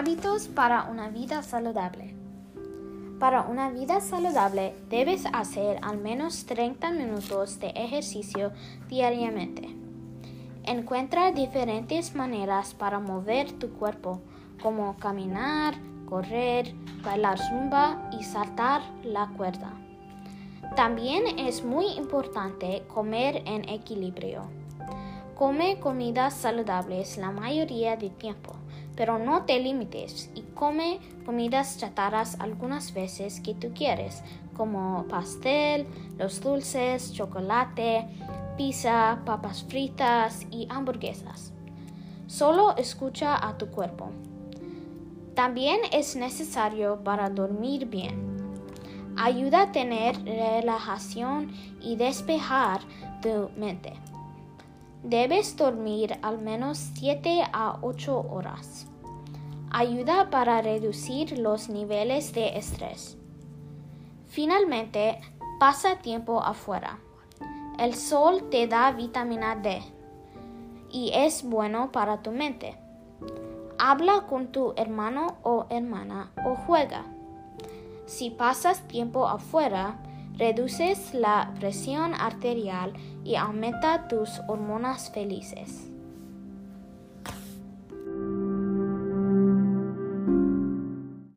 Hábitos para una vida saludable. Para una vida saludable debes hacer al menos 30 minutos de ejercicio diariamente. Encuentra diferentes maneras para mover tu cuerpo, como caminar, correr, bailar zumba y saltar la cuerda. También es muy importante comer en equilibrio. Come comidas saludables la mayoría del tiempo pero no te limites y come comidas chatarras algunas veces que tú quieres, como pastel, los dulces, chocolate, pizza, papas fritas y hamburguesas. Solo escucha a tu cuerpo. También es necesario para dormir bien. Ayuda a tener relajación y despejar tu mente. Debes dormir al menos 7 a 8 horas ayuda para reducir los niveles de estrés. Finalmente, pasa tiempo afuera. El sol te da vitamina D y es bueno para tu mente. Habla con tu hermano o hermana o juega. Si pasas tiempo afuera, reduces la presión arterial y aumenta tus hormonas felices.